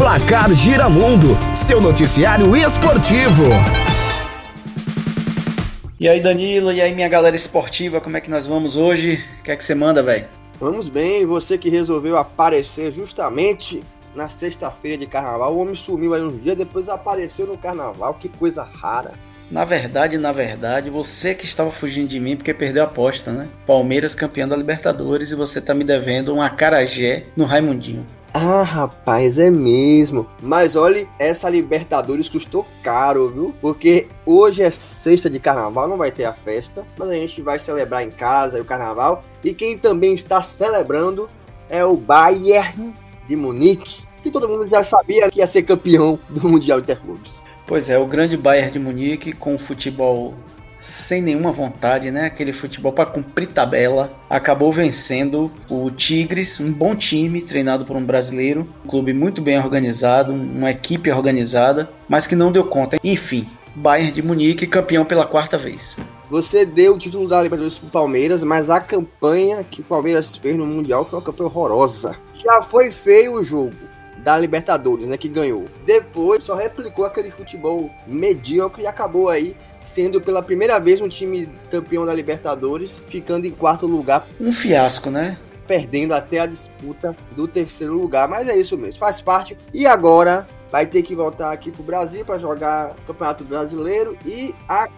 Placar Giramundo, seu noticiário esportivo. E aí, Danilo, e aí, minha galera esportiva, como é que nós vamos hoje? O que é que você manda, velho? Vamos bem, você que resolveu aparecer justamente na sexta-feira de carnaval. O homem sumiu aí um dia, depois apareceu no carnaval, que coisa rara. Na verdade, na verdade, você que estava fugindo de mim porque perdeu a aposta, né? Palmeiras campeão da Libertadores e você tá me devendo um acarajé no Raimundinho. Ah, rapaz, é mesmo. Mas olhe, essa Libertadores custou caro, viu? Porque hoje é sexta de carnaval, não vai ter a festa, mas a gente vai celebrar em casa o carnaval. E quem também está celebrando é o Bayern de Munique, que todo mundo já sabia que ia ser campeão do Mundial Interclubes. Pois é, o grande Bayern de Munique com futebol sem nenhuma vontade, né? Aquele futebol para cumprir tabela, acabou vencendo o Tigres, um bom time treinado por um brasileiro, um clube muito bem organizado, uma equipe organizada, mas que não deu conta. Enfim, Bayern de Munique campeão pela quarta vez. Você deu o título da Libertadores pro Palmeiras, mas a campanha que o Palmeiras fez no Mundial foi uma campanha horrorosa. Já foi feio o jogo da Libertadores, né, que ganhou. Depois só replicou aquele futebol medíocre e acabou aí sendo pela primeira vez um time campeão da Libertadores, ficando em quarto lugar. Um fiasco, né? Perdendo até a disputa do terceiro lugar, mas é isso mesmo, faz parte. E agora vai ter que voltar aqui pro Brasil para jogar Campeonato Brasileiro e a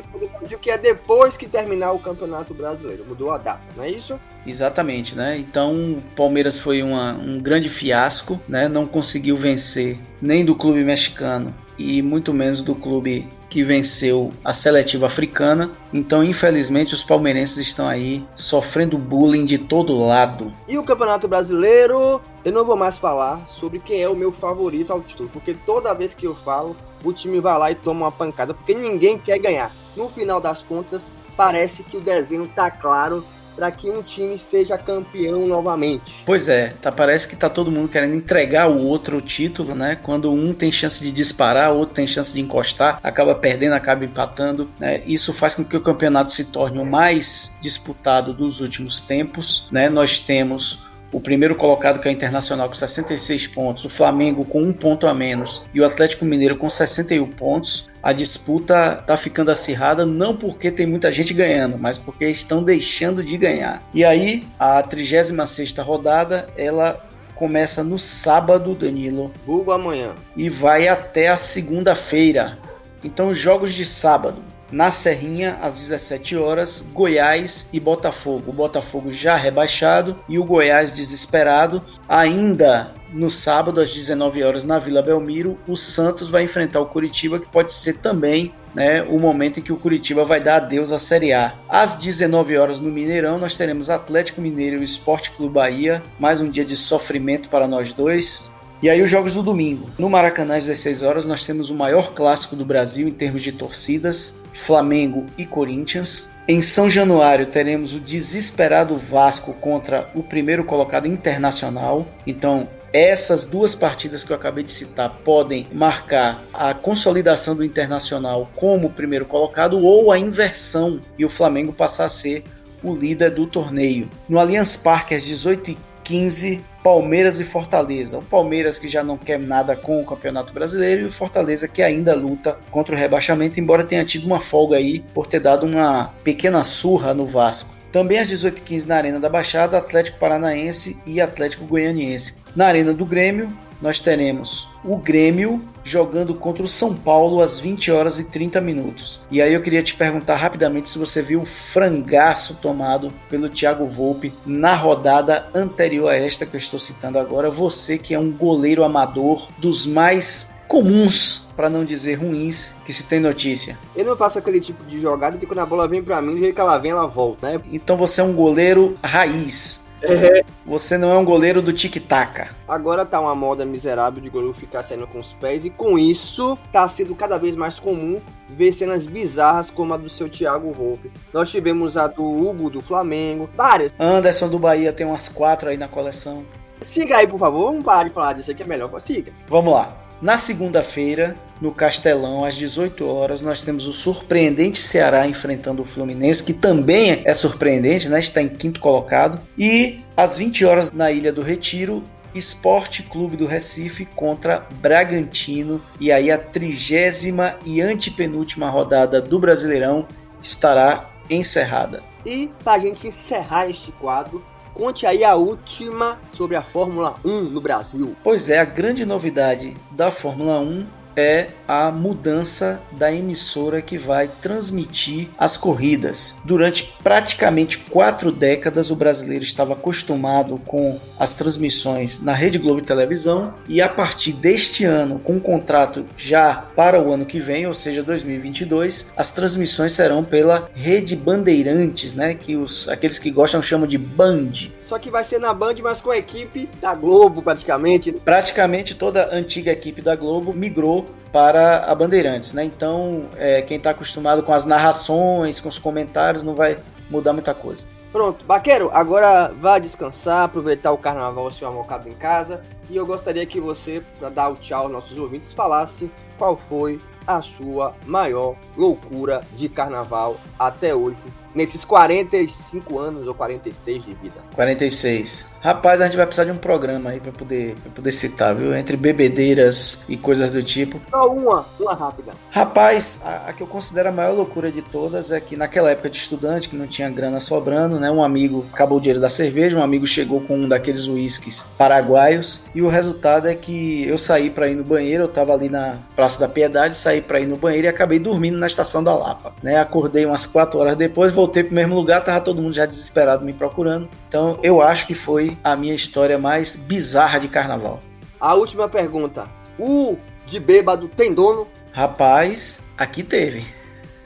do Brasil, que é depois que terminar o Campeonato Brasileiro. Mudou a data, não é isso? Exatamente, né? Então o Palmeiras foi uma, um grande fiasco, né? Não conseguiu vencer nem do clube mexicano e muito menos do clube que venceu a seletiva africana. Então, infelizmente, os palmeirenses estão aí sofrendo bullying de todo lado. E o Campeonato Brasileiro, eu não vou mais falar sobre quem é o meu favorito ao título, porque toda vez que eu falo, o time vai lá e toma uma pancada, porque ninguém quer ganhar. No final das contas, parece que o desenho tá claro para que um time seja campeão novamente. Pois é, tá, parece que tá todo mundo querendo entregar o outro o título, né? Quando um tem chance de disparar, o outro tem chance de encostar, acaba perdendo, acaba empatando, né? Isso faz com que o campeonato se torne o mais disputado dos últimos tempos, né? Nós temos o primeiro colocado que é o Internacional com 66 pontos, o Flamengo com um ponto a menos e o Atlético Mineiro com 61 pontos. A disputa tá ficando acirrada não porque tem muita gente ganhando, mas porque estão deixando de ganhar. E aí, a 36ª rodada, ela começa no sábado, Danilo. Hugo amanhã. E vai até a segunda-feira. Então, jogos de sábado na Serrinha, às 17 horas, Goiás e Botafogo. O Botafogo já rebaixado e o Goiás desesperado. Ainda no sábado, às 19 horas, na Vila Belmiro, o Santos vai enfrentar o Curitiba, que pode ser também né, o momento em que o Curitiba vai dar adeus à Série A. Às 19 horas no Mineirão, nós teremos Atlético Mineiro e Esporte Clube Bahia. Mais um dia de sofrimento para nós dois. E aí os jogos do domingo. No Maracanã às 16 horas nós temos o maior clássico do Brasil em termos de torcidas, Flamengo e Corinthians. Em São Januário teremos o desesperado Vasco contra o primeiro colocado internacional. Então, essas duas partidas que eu acabei de citar podem marcar a consolidação do Internacional como primeiro colocado ou a inversão e o Flamengo passar a ser o líder do torneio. No Allianz Parque às 18h15 Palmeiras e Fortaleza. O Palmeiras que já não quer nada com o Campeonato Brasileiro e o Fortaleza que ainda luta contra o rebaixamento, embora tenha tido uma folga aí por ter dado uma pequena surra no Vasco. Também às 18h15 na Arena da Baixada, Atlético Paranaense e Atlético Goianiense. Na Arena do Grêmio, nós teremos o Grêmio jogando contra o São Paulo às 20 horas e 30 minutos. E aí eu queria te perguntar rapidamente se você viu o frangaço tomado pelo Thiago Volpe na rodada anterior a esta que eu estou citando agora. Você que é um goleiro amador dos mais comuns, para não dizer ruins, que se tem notícia. Eu não faço aquele tipo de jogada que quando a bola vem para mim, do jeito que ela vem, ela volta, né? Então você é um goleiro raiz é. Você não é um goleiro do tic-tac. Agora tá uma moda miserável de goleiro ficar saindo com os pés, e com isso tá sendo cada vez mais comum ver cenas bizarras como a do seu Thiago Volpe. Nós tivemos a do Hugo do Flamengo, várias. Anderson do Bahia tem umas quatro aí na coleção. Siga aí, por favor. Vamos parar de falar disso aqui, é melhor. Siga. Vamos lá. Na segunda-feira, no Castelão, às 18 horas, nós temos o surpreendente Ceará enfrentando o Fluminense, que também é surpreendente, né? Está em quinto colocado. E às 20 horas, na Ilha do Retiro, Esporte Clube do Recife contra Bragantino. E aí a trigésima e antepenúltima rodada do Brasileirão estará encerrada. E para a gente encerrar este quadro, conte aí a última sobre a Fórmula 1 no Brasil. Pois é, a grande novidade da Fórmula 1 é a mudança da emissora que vai transmitir as corridas. Durante praticamente quatro décadas, o brasileiro estava acostumado com as transmissões na Rede Globo Televisão e a partir deste ano, com o um contrato já para o ano que vem, ou seja, 2022, as transmissões serão pela Rede Bandeirantes, né? Que os aqueles que gostam chamam de Band. Só que vai ser na Band, mas com a equipe da Globo, praticamente. Praticamente toda a antiga equipe da Globo migrou para a Bandeirantes, né? Então, é, quem está acostumado com as narrações, com os comentários, não vai mudar muita coisa. Pronto, Baqueiro, agora vá descansar, aproveitar o carnaval seu amocado em casa. E eu gostaria que você, para dar o tchau aos nossos ouvintes, falasse qual foi a sua maior loucura de carnaval até hoje nesses 45 anos ou 46 de vida? 46. Rapaz, a gente vai precisar de um programa aí para poder, pra poder citar, viu? Entre bebedeiras e coisas do tipo. Só uma, uma rápida. Rapaz, a, a, que eu considero a maior loucura de todas é que naquela época de estudante, que não tinha grana sobrando, né? Um amigo acabou o dinheiro da cerveja, um amigo chegou com um daqueles uísques paraguaios e o resultado é que eu saí para ir no banheiro, eu tava ali na Praça da Piedade, saí para ir no banheiro e acabei dormindo na estação da Lapa, né? Acordei umas 4 horas depois, voltei pro mesmo lugar, tava todo mundo já desesperado me procurando. Então eu acho que foi a minha história mais bizarra de carnaval. A última pergunta. O de bêbado tem dono? Rapaz, aqui teve.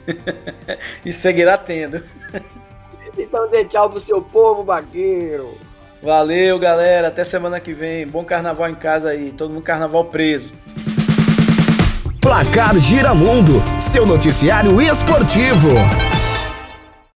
e seguirá tendo. Então dê tchau pro seu povo, bagueiro. Valeu, galera. Até semana que vem. Bom carnaval em casa aí. Todo mundo carnaval preso. Placar Giramundo, seu noticiário esportivo.